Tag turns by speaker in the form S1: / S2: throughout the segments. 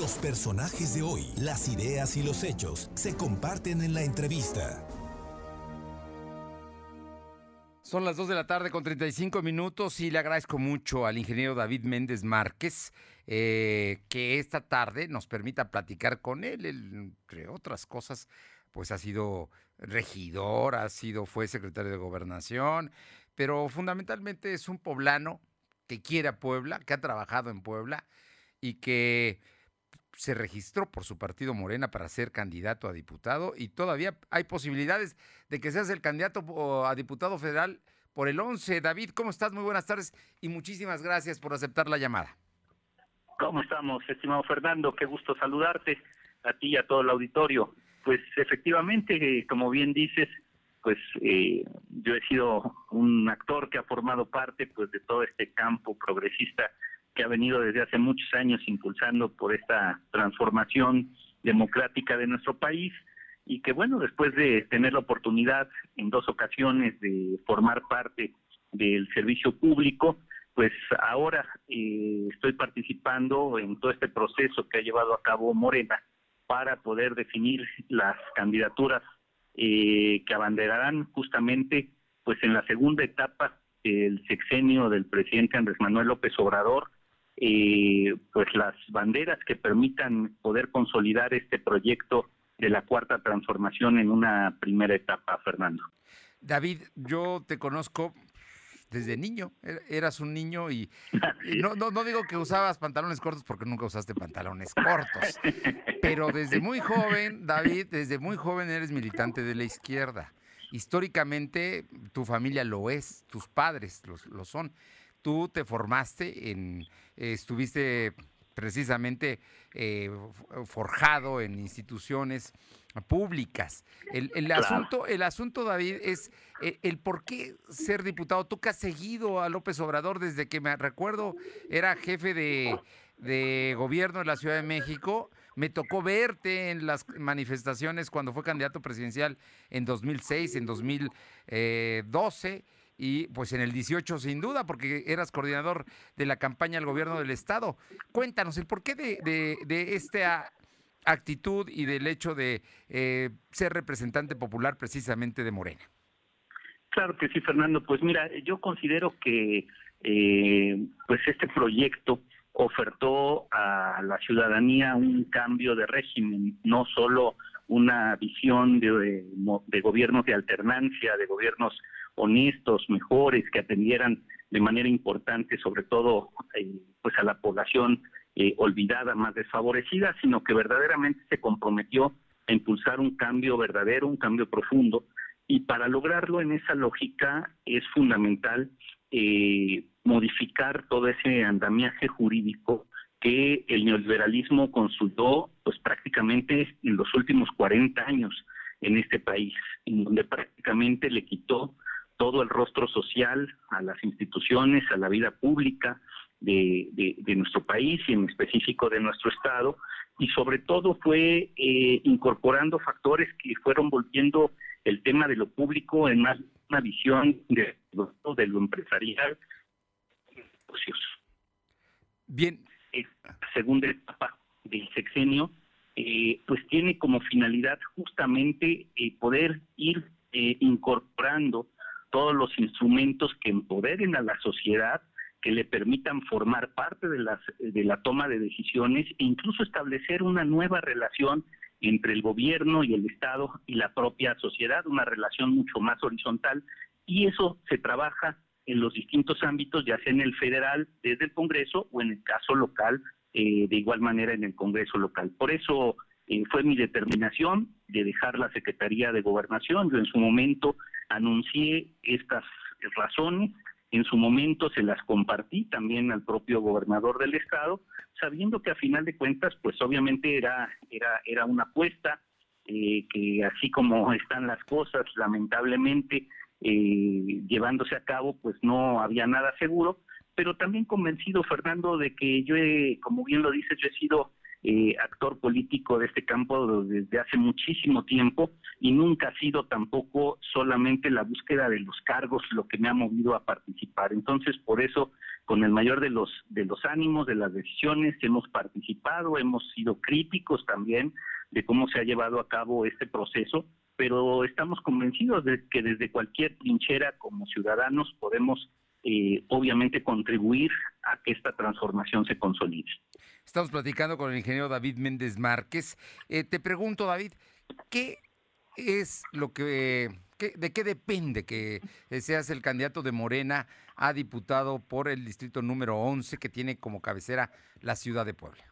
S1: Los personajes de hoy, las ideas y los hechos se comparten en la entrevista.
S2: Son las 2 de la tarde con 35 minutos y le agradezco mucho al ingeniero David Méndez Márquez eh, que esta tarde nos permita platicar con él, entre otras cosas, pues ha sido regidor, ha sido, fue secretario de gobernación, pero fundamentalmente es un poblano que quiere a Puebla, que ha trabajado en Puebla y que se registró por su partido Morena para ser candidato a diputado y todavía hay posibilidades de que seas el candidato a diputado federal por el 11. David, ¿cómo estás? Muy buenas tardes y muchísimas gracias por aceptar la llamada.
S3: ¿Cómo estamos, estimado Fernando? Qué gusto saludarte a ti y a todo el auditorio. Pues efectivamente, como bien dices, pues eh, yo he sido un actor que ha formado parte pues de todo este campo progresista que ha venido desde hace muchos años impulsando por esta transformación democrática de nuestro país y que bueno, después de tener la oportunidad en dos ocasiones de formar parte del servicio público, pues ahora eh, estoy participando en todo este proceso que ha llevado a cabo Morena para poder definir las candidaturas eh, que abanderarán justamente pues en la segunda etapa del sexenio del presidente Andrés Manuel López Obrador eh, pues las banderas que permitan poder consolidar este proyecto de la cuarta transformación en una primera etapa, Fernando.
S2: David, yo te conozco desde niño, er, eras un niño y, no, no, no, digo que usabas pantalones cortos porque nunca usaste pantalones cortos, pero desde muy joven, David, desde muy joven eres militante de la izquierda. Históricamente tu familia lo es, tus padres lo son tú te formaste en, estuviste precisamente eh, forjado en instituciones públicas. El, asunto, el asunto, David, es eh, el, por qué ser diputado. Tú que has seguido a López Obrador desde que me recuerdo, era jefe de, de gobierno de la Ciudad de México. Me tocó verte en las manifestaciones cuando fue candidato presidencial en 2006, en 2012 y pues en el 18 sin duda, porque eras coordinador de la campaña del gobierno del Estado. Cuéntanos el porqué de, de, esta actitud y del hecho de eh, ser representante popular precisamente de Morena.
S3: Claro que sí, Fernando. Pues mira, yo considero que eh, pues este proyecto ofertó a la ciudadanía un cambio de régimen, no solo una visión de, de gobiernos de alternancia, de gobiernos honestos, mejores, que atendieran de manera importante, sobre todo eh, pues a la población eh, olvidada, más desfavorecida, sino que verdaderamente se comprometió a impulsar un cambio verdadero, un cambio profundo, y para lograrlo en esa lógica es fundamental eh, modificar todo ese andamiaje jurídico que el neoliberalismo consultó pues prácticamente en los últimos 40 años en este país, en donde prácticamente le quitó todo el rostro social a las instituciones, a la vida pública de, nuestro país y en específico de nuestro Estado, y sobre todo fue eh, incorporando factores que fueron volviendo el tema de lo público en más una visión de, de lo empresarial.
S2: Bien.
S3: La segunda etapa del sexenio, eh, pues tiene como finalidad justamente eh, poder ir incorporando todos los instrumentos que empoderen a la sociedad, que le permitan formar parte de, las, de la toma de decisiones e incluso establecer una nueva relación entre el gobierno y el Estado y la propia sociedad, una relación mucho más horizontal, y eso se trabaja en los distintos ámbitos, ya sea en el federal, desde el Congreso, o en el caso local, eh, de igual manera en el Congreso local. Por eso eh, fue mi determinación de dejar la Secretaría de Gobernación. Yo en su momento anuncié estas razones, en su momento se las compartí también al propio gobernador del estado, sabiendo que a final de cuentas, pues obviamente era era era una apuesta eh, que así como están las cosas, lamentablemente eh, llevándose a cabo, pues no había nada seguro, pero también convencido Fernando de que yo, he, como bien lo dices, yo he sido eh, actor político de este campo desde hace muchísimo tiempo y nunca ha sido tampoco solamente la búsqueda de los cargos lo que me ha movido a participar. Entonces, por eso, con el mayor de los de los ánimos, de las decisiones, hemos participado, hemos sido críticos también de cómo se ha llevado a cabo este proceso, pero estamos convencidos de que desde cualquier trinchera como ciudadanos podemos eh, obviamente contribuir a que esta transformación se consolide.
S2: Estamos platicando con el ingeniero David Méndez Márquez. Eh, te pregunto, David, ¿qué es lo que, de qué depende que seas el candidato de Morena a diputado por el distrito número 11 que tiene como cabecera la ciudad de Puebla?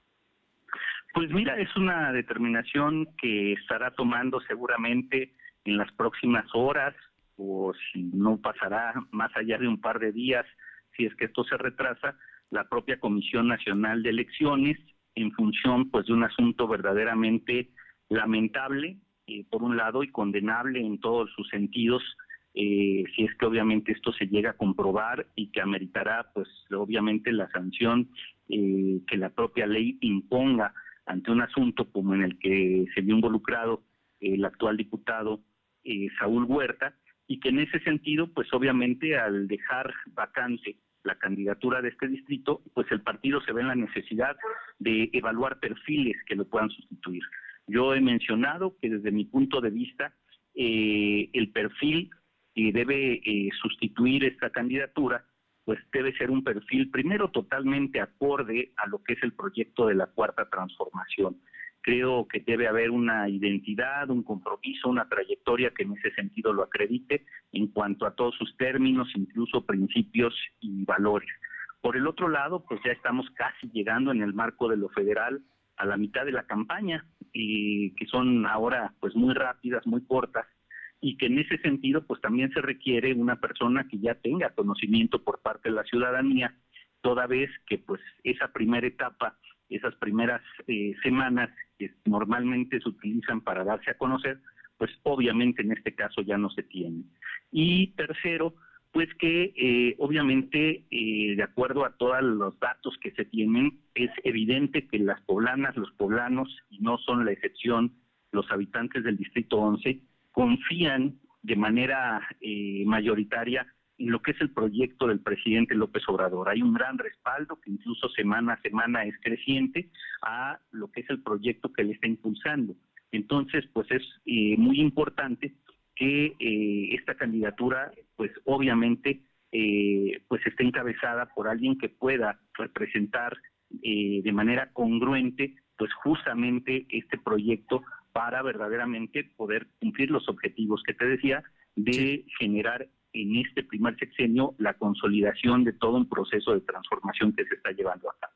S3: Pues mira, es una determinación que estará tomando seguramente en las próximas horas, o si no pasará más allá de un par de días, si es que esto se retrasa, la propia Comisión Nacional de Elecciones en función pues de un asunto verdaderamente lamentable eh, por un lado y condenable en todos sus sentidos eh, si es que obviamente esto se llega a comprobar y que ameritará pues obviamente la sanción eh, que la propia ley imponga ante un asunto como en el que se vio involucrado el actual diputado Saúl Huerta y que en ese sentido, pues obviamente al dejar vacante la candidatura de este distrito, pues el partido se ve en la necesidad de evaluar perfiles que lo puedan sustituir. Yo he mencionado que desde mi punto de vista, eh, el perfil que debe eh, sustituir esta candidatura, pues debe ser un perfil primero totalmente acorde a lo que es el proyecto de la cuarta transformación. Creo que debe haber una identidad, un compromiso, una trayectoria que en ese sentido lo acredite en cuanto a todos sus términos, incluso principios y valores. Por el otro lado, pues ya estamos casi llegando en el marco de lo federal a la mitad de la campaña, y que son ahora pues muy rápidas, muy cortas, y que en ese sentido pues también se requiere una persona que ya tenga conocimiento por parte de la ciudadanía, toda vez que pues esa primera etapa esas primeras eh, semanas que normalmente se utilizan para darse a conocer, pues obviamente en este caso ya no se tienen. Y tercero, pues que eh, obviamente eh, de acuerdo a todos los datos que se tienen, es evidente que las poblanas, los poblanos, y no son la excepción los habitantes del Distrito 11, confían de manera mayoritaria en lo que es el proyecto del presidente López Obrador. Hay un gran respaldo que incluso semana a semana es creciente a lo que es el proyecto que él está impulsando. Entonces, pues es eh, muy importante que eh, esta candidatura, pues obviamente, eh, pues esté encabezada por alguien que pueda representar de manera congruente, pues justamente este proyecto para verdaderamente poder cumplir los objetivos que te decía de generar en este primer sexenio la consolidación de todo un proceso de transformación que se está llevando a cabo.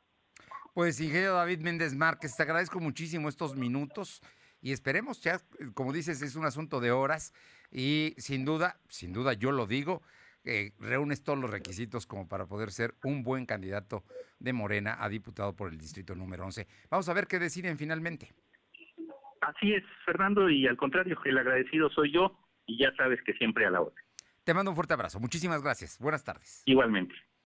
S2: Pues ingeniero David Méndez Márquez, te agradezco muchísimo estos minutos y esperemos, ya, como dices, es un asunto de horas y sin duda, sin duda yo lo digo, eh, reúnes todos los requisitos como para poder ser un buen candidato de Morena a diputado por el distrito número 11. Vamos a ver qué deciden finalmente.
S3: Así es, Fernando, y al contrario, el agradecido soy yo y ya sabes que siempre a la hora.
S2: Te mando un fuerte abrazo. Muchísimas gracias. Buenas tardes.
S3: Igualmente.